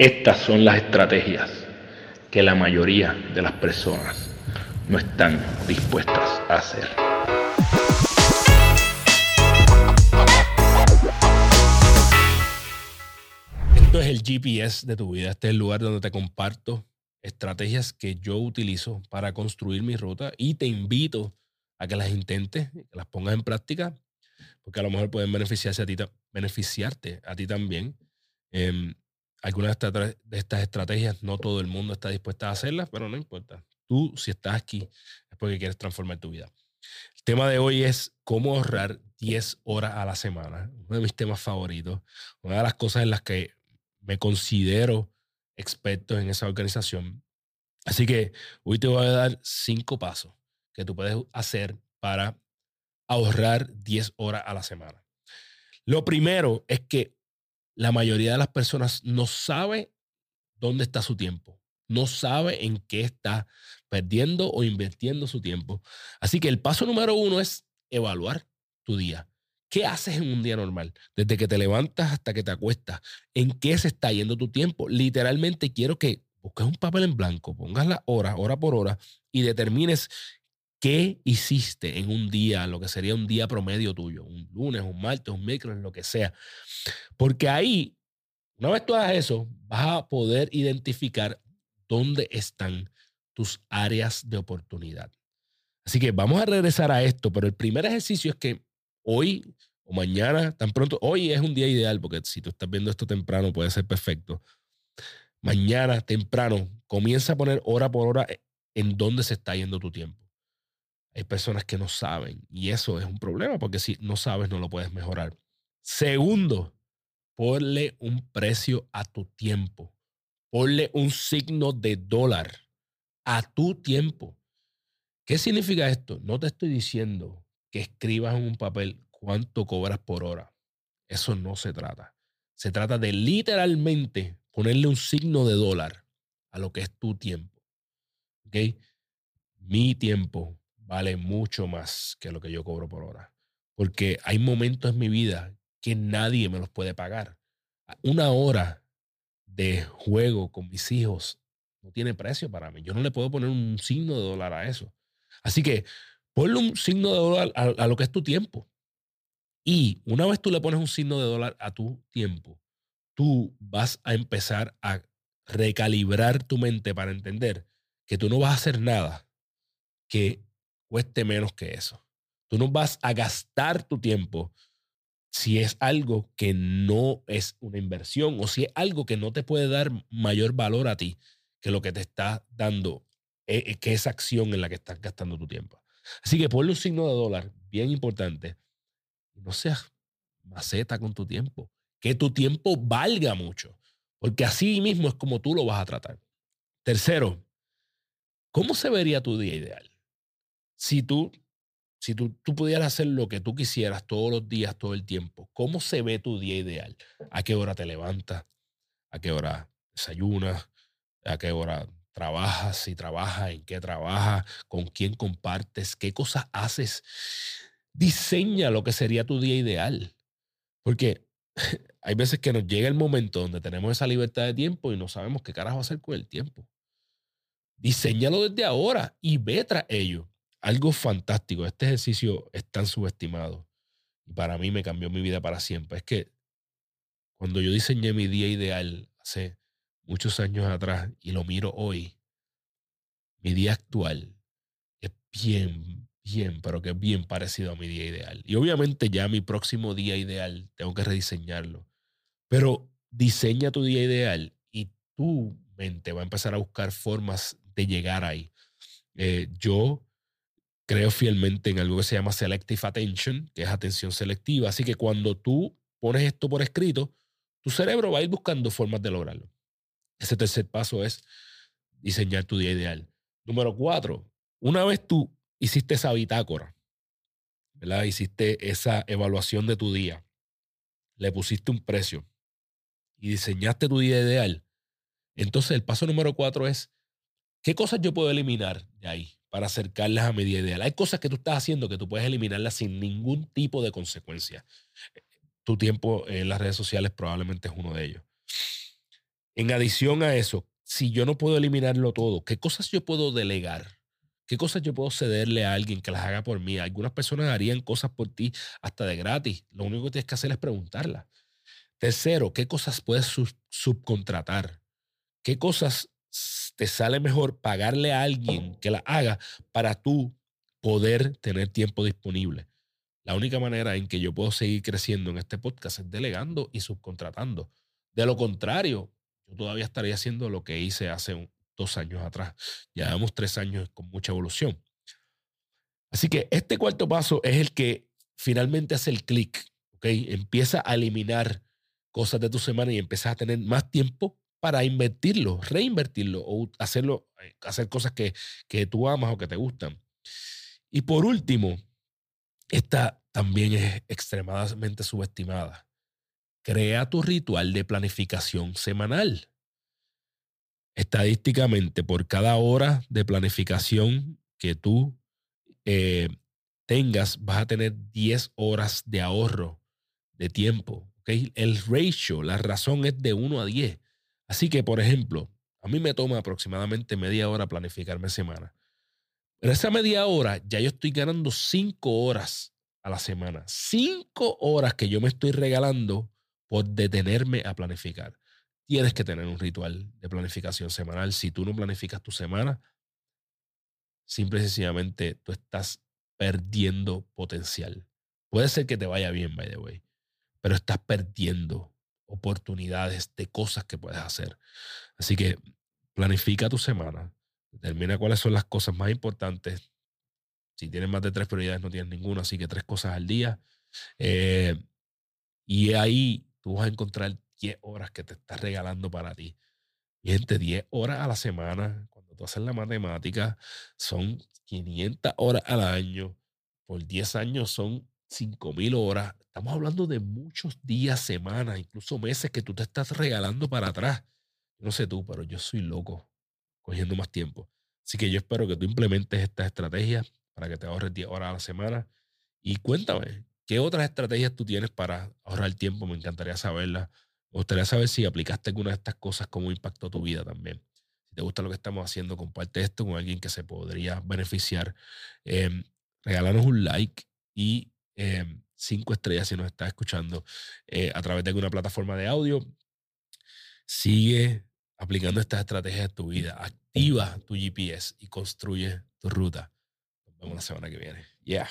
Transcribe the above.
Estas son las estrategias que la mayoría de las personas no están dispuestas a hacer. Esto es el GPS de tu vida. Este es el lugar donde te comparto estrategias que yo utilizo para construir mi ruta y te invito a que las intentes, las pongas en práctica, porque a lo mejor pueden beneficiarse a ti, beneficiarte a ti también. Em, algunas de estas estrategias no todo el mundo está dispuesto a hacerlas, pero no importa. Tú, si estás aquí, es porque quieres transformar tu vida. El tema de hoy es cómo ahorrar 10 horas a la semana. Uno de mis temas favoritos. Una de las cosas en las que me considero experto en esa organización. Así que hoy te voy a dar cinco pasos que tú puedes hacer para ahorrar 10 horas a la semana. Lo primero es que la mayoría de las personas no sabe dónde está su tiempo, no sabe en qué está perdiendo o invirtiendo su tiempo. Así que el paso número uno es evaluar tu día. ¿Qué haces en un día normal? Desde que te levantas hasta que te acuestas. ¿En qué se está yendo tu tiempo? Literalmente quiero que busques un papel en blanco, pongas la hora, hora por hora, y determines qué hiciste en un día, lo que sería un día promedio tuyo, un lunes, un martes, un miércoles, lo que sea. Porque ahí, una vez tú hagas eso, vas a poder identificar dónde están tus áreas de oportunidad. Así que vamos a regresar a esto, pero el primer ejercicio es que hoy o mañana, tan pronto, hoy es un día ideal, porque si tú estás viendo esto temprano puede ser perfecto. Mañana, temprano, comienza a poner hora por hora en dónde se está yendo tu tiempo. Hay personas que no saben y eso es un problema porque si no sabes no lo puedes mejorar. Segundo, ponle un precio a tu tiempo. Ponle un signo de dólar a tu tiempo. ¿Qué significa esto? No te estoy diciendo que escribas en un papel cuánto cobras por hora. Eso no se trata. Se trata de literalmente ponerle un signo de dólar a lo que es tu tiempo. ¿Ok? Mi tiempo vale mucho más que lo que yo cobro por hora. Porque hay momentos en mi vida que nadie me los puede pagar. Una hora de juego con mis hijos no tiene precio para mí. Yo no le puedo poner un signo de dólar a eso. Así que ponle un signo de dólar a, lo que es tu tiempo. Y una vez tú le pones un signo de dólar a tu tiempo, tú vas a empezar a recalibrar tu mente para entender que tú no vas a hacer nada que cueste menos que eso. Tú no vas a gastar tu tiempo si es algo que no es una inversión o si es algo que no te puede dar mayor valor a ti que lo que te está dando, eh, eh, que esa acción en la que estás gastando tu tiempo. Así que ponle un signo de dólar, bien importante, no seas maceta con tu tiempo. Que tu tiempo valga mucho, porque así mismo es como tú lo vas a tratar. Tercero, ¿cómo se vería tu día ideal? Si tú, si tú, tú pudieras hacer lo que tú quisieras todos los días, todo el tiempo, ¿cómo se ve tu día ideal? ¿A qué hora te levantas? ¿A qué hora desayunas? ¿A qué hora trabajas, si trabajas, en qué trabajas, con quién compartes, qué cosas haces. Diseña lo que sería tu día ideal. Porque hay veces que nos llega el momento donde tenemos esa libertad de tiempo y no sabemos qué carajo hacer con el tiempo. Diseñalo desde ahora y ve tras ello. Algo fantástico. Este ejercicio es tan subestimado y para mí me cambió mi vida para siempre. Es que cuando yo diseñé mi día ideal hace muchos años atrás y lo miro hoy, mi día actual es bien, bien, pero que es bien parecido a mi día ideal. Y obviamente ya mi próximo día ideal tengo que rediseñarlo. Pero diseña tu día ideal y tu mente va a empezar a buscar formas de llegar ahí. Eh, yo creo fielmente en algo que se llama selective attention, que es atención selectiva. Así que cuando tú pones esto por escrito, tu cerebro va a ir buscando formas de lograrlo. Ese tercer paso es diseñar tu día ideal. Número cuatro, una vez tú hiciste esa bitácora, ¿verdad? Hiciste esa evaluación de tu día, le pusiste un precio y diseñaste tu día ideal, entonces el paso número cuatro es, ¿qué cosas yo puedo eliminar de ahí para acercarlas a mi día ideal? Hay cosas que tú estás haciendo que tú puedes eliminarlas sin ningún tipo de consecuencia. Tu tiempo en las redes sociales probablemente es uno de ellos. En adición a eso, si yo no puedo eliminarlo todo, ¿qué cosas yo puedo delegar? ¿Qué cosas yo puedo cederle a alguien que las haga por mí? Algunas personas harían cosas por ti hasta de gratis. Lo único que tienes que hacer es preguntarlas. Tercero, ¿qué cosas puedes subcontratar? ¿Qué cosas te sale mejor pagarle a alguien que las haga para tú poder tener tiempo disponible? La única manera en que yo puedo seguir creciendo en este podcast es delegando y subcontratando. De lo contrario, yo todavía estaría haciendo lo que hice hace dos años atrás. Llevamos tres años con mucha evolución. Así que este cuarto paso es el que finalmente hace el clic, ¿ok? Empieza a eliminar cosas de tu semana y empiezas a tener más tiempo para invertirlo, reinvertirlo o hacerlo, eh, hacer cosas que, que tú amas o que te gustan. Y por último, esta también es extremadamente subestimada. Crea tu ritual de planificación semanal. Estadísticamente, por cada hora de planificación que tú eh, tengas, vas a tener 10 horas de ahorro de tiempo. El ratio, la razón es de 1 a 10. Así que, por ejemplo, a mí me toma aproximadamente media hora planificarme semana. Pero esa media hora ya yo estoy ganando 5 horas a la semana. 5 horas que yo me estoy regalando por detenerme a planificar tienes que tener un ritual de planificación semanal. Si tú no planificas tu semana, simple y sencillamente tú estás perdiendo potencial. Puede ser que te vaya bien, by the way, pero estás perdiendo oportunidades de cosas que puedes hacer. Así que planifica tu semana, determina cuáles son las cosas más importantes. Si tienes más de tres prioridades, no tienes ninguna, así que tres cosas al día. Eh, y ahí tú vas a encontrar 10 horas que te estás regalando para ti. Gente, 10 horas a la semana, cuando tú haces la matemática, son 500 horas al año. Por 10 años son 5000 horas. Estamos hablando de muchos días, semanas, incluso meses que tú te estás regalando para atrás. No sé tú, pero yo soy loco cogiendo más tiempo. Así que yo espero que tú implementes esta estrategia para que te ahorres 10 horas a la semana. Y cuéntame, ¿qué otras estrategias tú tienes para ahorrar tiempo? Me encantaría saberlas. Me gustaría saber si aplicaste alguna de estas cosas, cómo impactó tu vida también. Si te gusta lo que estamos haciendo, comparte esto con alguien que se podría beneficiar. Eh, regálanos un like y em, cinco estrellas si nos estás escuchando eh, a través de alguna plataforma de audio. Sigue aplicando estas estrategias en tu vida. Activa tu GPS y construye tu ruta. Nos vemos la semana que viene. Yeah.